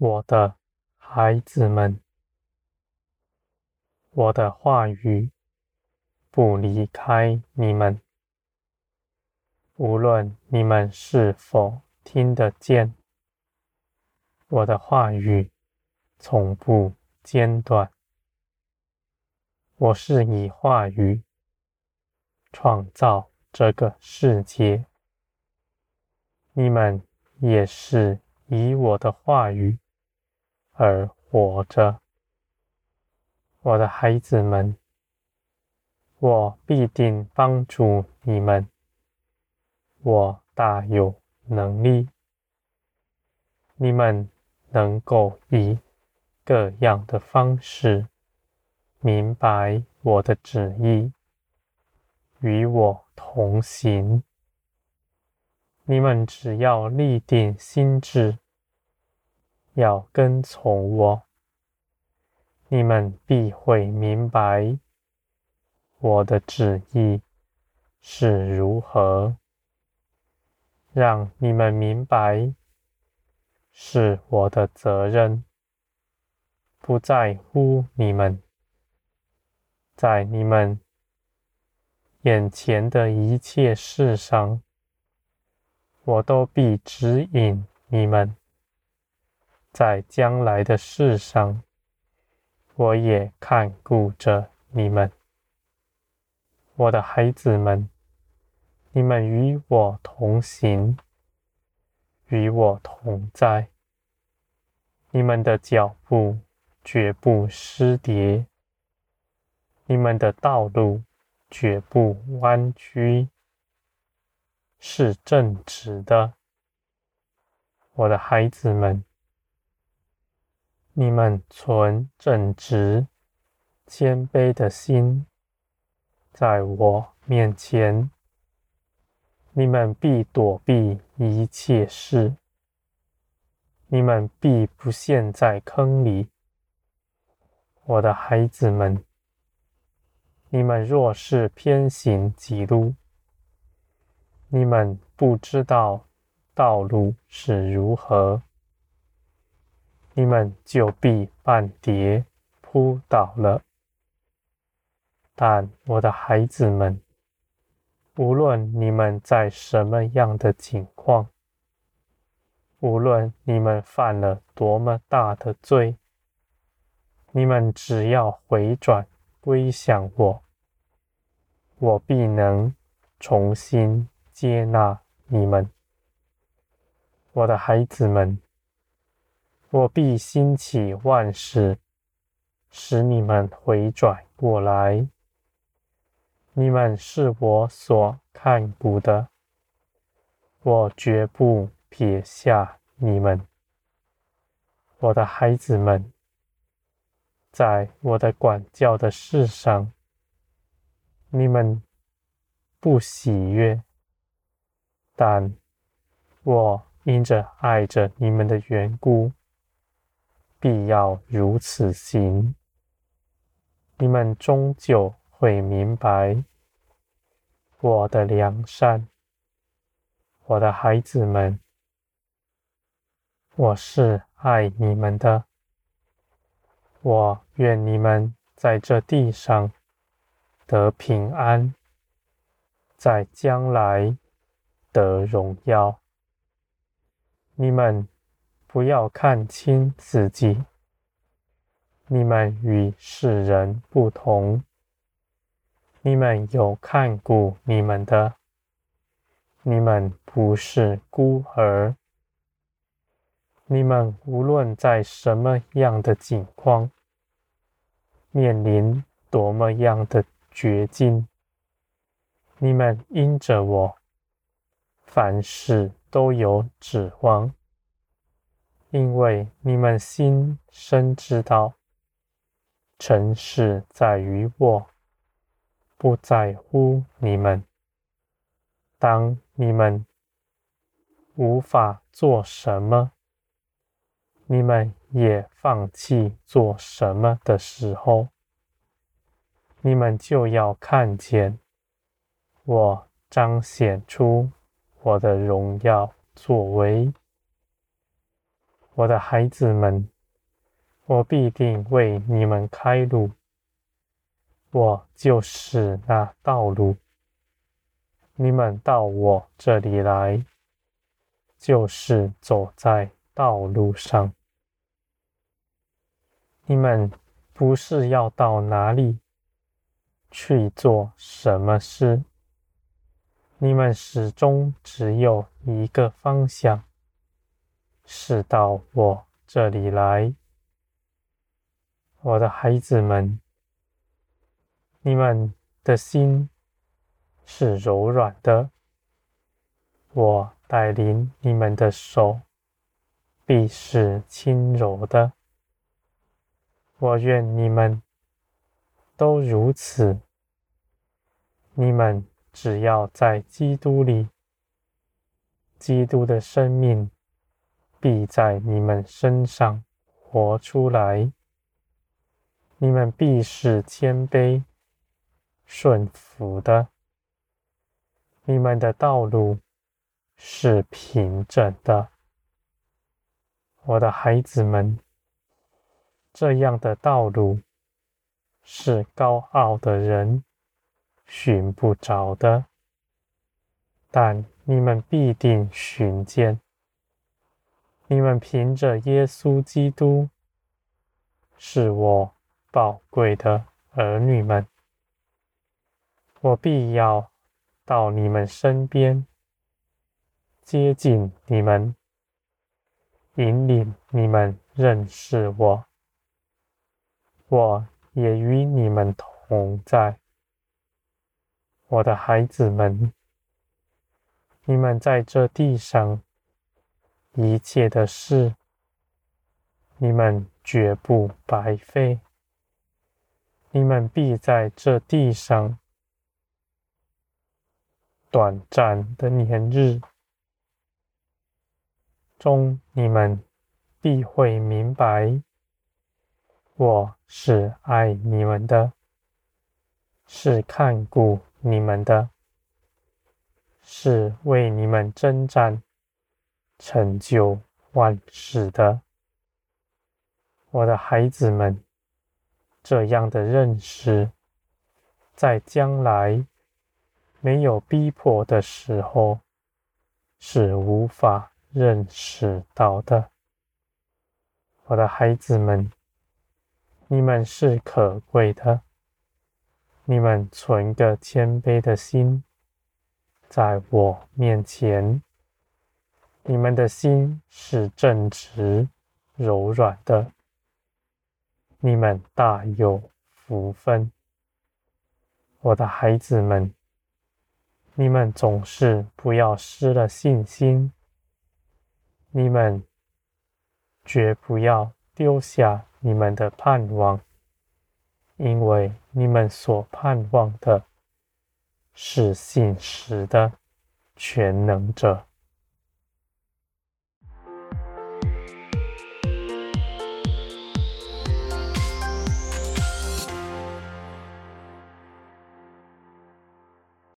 我的孩子们，我的话语不离开你们，无论你们是否听得见，我的话语从不间断。我是以话语创造这个世界，你们也是以我的话语。而活着，我的孩子们，我必定帮助你们。我大有能力，你们能够以各样的方式明白我的旨意，与我同行。你们只要立定心志。要跟从我，你们必会明白我的旨意是如何。让你们明白是我的责任，不在乎你们，在你们眼前的一切事上，我都必指引你们。在将来的世上，我也看顾着你们，我的孩子们。你们与我同行，与我同在。你们的脚步绝不失跌，你们的道路绝不弯曲，是正直的，我的孩子们。你们存正直、谦卑的心，在我面前，你们必躲避一切事，你们必不陷在坑里。我的孩子们，你们若是偏行己路，你们不知道道路是如何。你们就必半跌扑倒了。但我的孩子们，无论你们在什么样的境况，无论你们犯了多么大的罪，你们只要回转归向我，我必能重新接纳你们，我的孩子们。我必兴起万事，使你们回转过来。你们是我所看顾的，我绝不撇下你们。我的孩子们，在我的管教的事上，你们不喜悦，但我因着爱着你们的缘故。必要如此行，你们终究会明白我的良善，我的孩子们，我是爱你们的。我愿你们在这地上得平安，在将来得荣耀。你们。不要看轻自己，你们与世人不同，你们有看顾你们的，你们不是孤儿，你们无论在什么样的境况，面临多么样的绝境，你们因着我，凡事都有指望。因为你们心深知道，尘世在于我，不在乎你们。当你们无法做什么，你们也放弃做什么的时候，你们就要看见我彰显出我的荣耀作为。我的孩子们，我必定为你们开路。我就是那道路。你们到我这里来，就是走在道路上。你们不是要到哪里去做什么事？你们始终只有一个方向，是到我这里来。我的孩子们，你们的心是柔软的，我带领你们的手必是轻柔的。我愿你们都如此。你们只要在基督里，基督的生命必在你们身上活出来。你们必是谦卑、顺服的。你们的道路是平整的，我的孩子们。这样的道路是高傲的人寻不着的，但你们必定寻见。你们凭着耶稣基督是我宝贵的儿女们，我必要到你们身边，接近你们，引领你们认识我。我也与你们同在，我的孩子们，你们在这地上一切的事，你们绝不白费，你们必在这地上。短暂的年日。中，你们必会明白。我是爱你们的，是看顾你们的，是为你们征战、成就万事的。我的孩子们，这样的认识，在将来没有逼迫的时候，是无法认识到的。我的孩子们。你们是可贵的，你们存个谦卑的心，在我面前，你们的心是正直、柔软的，你们大有福分。我的孩子们，你们总是不要失了信心，你们绝不要丢下。你们的盼望，因为你们所盼望的是信实的全能者。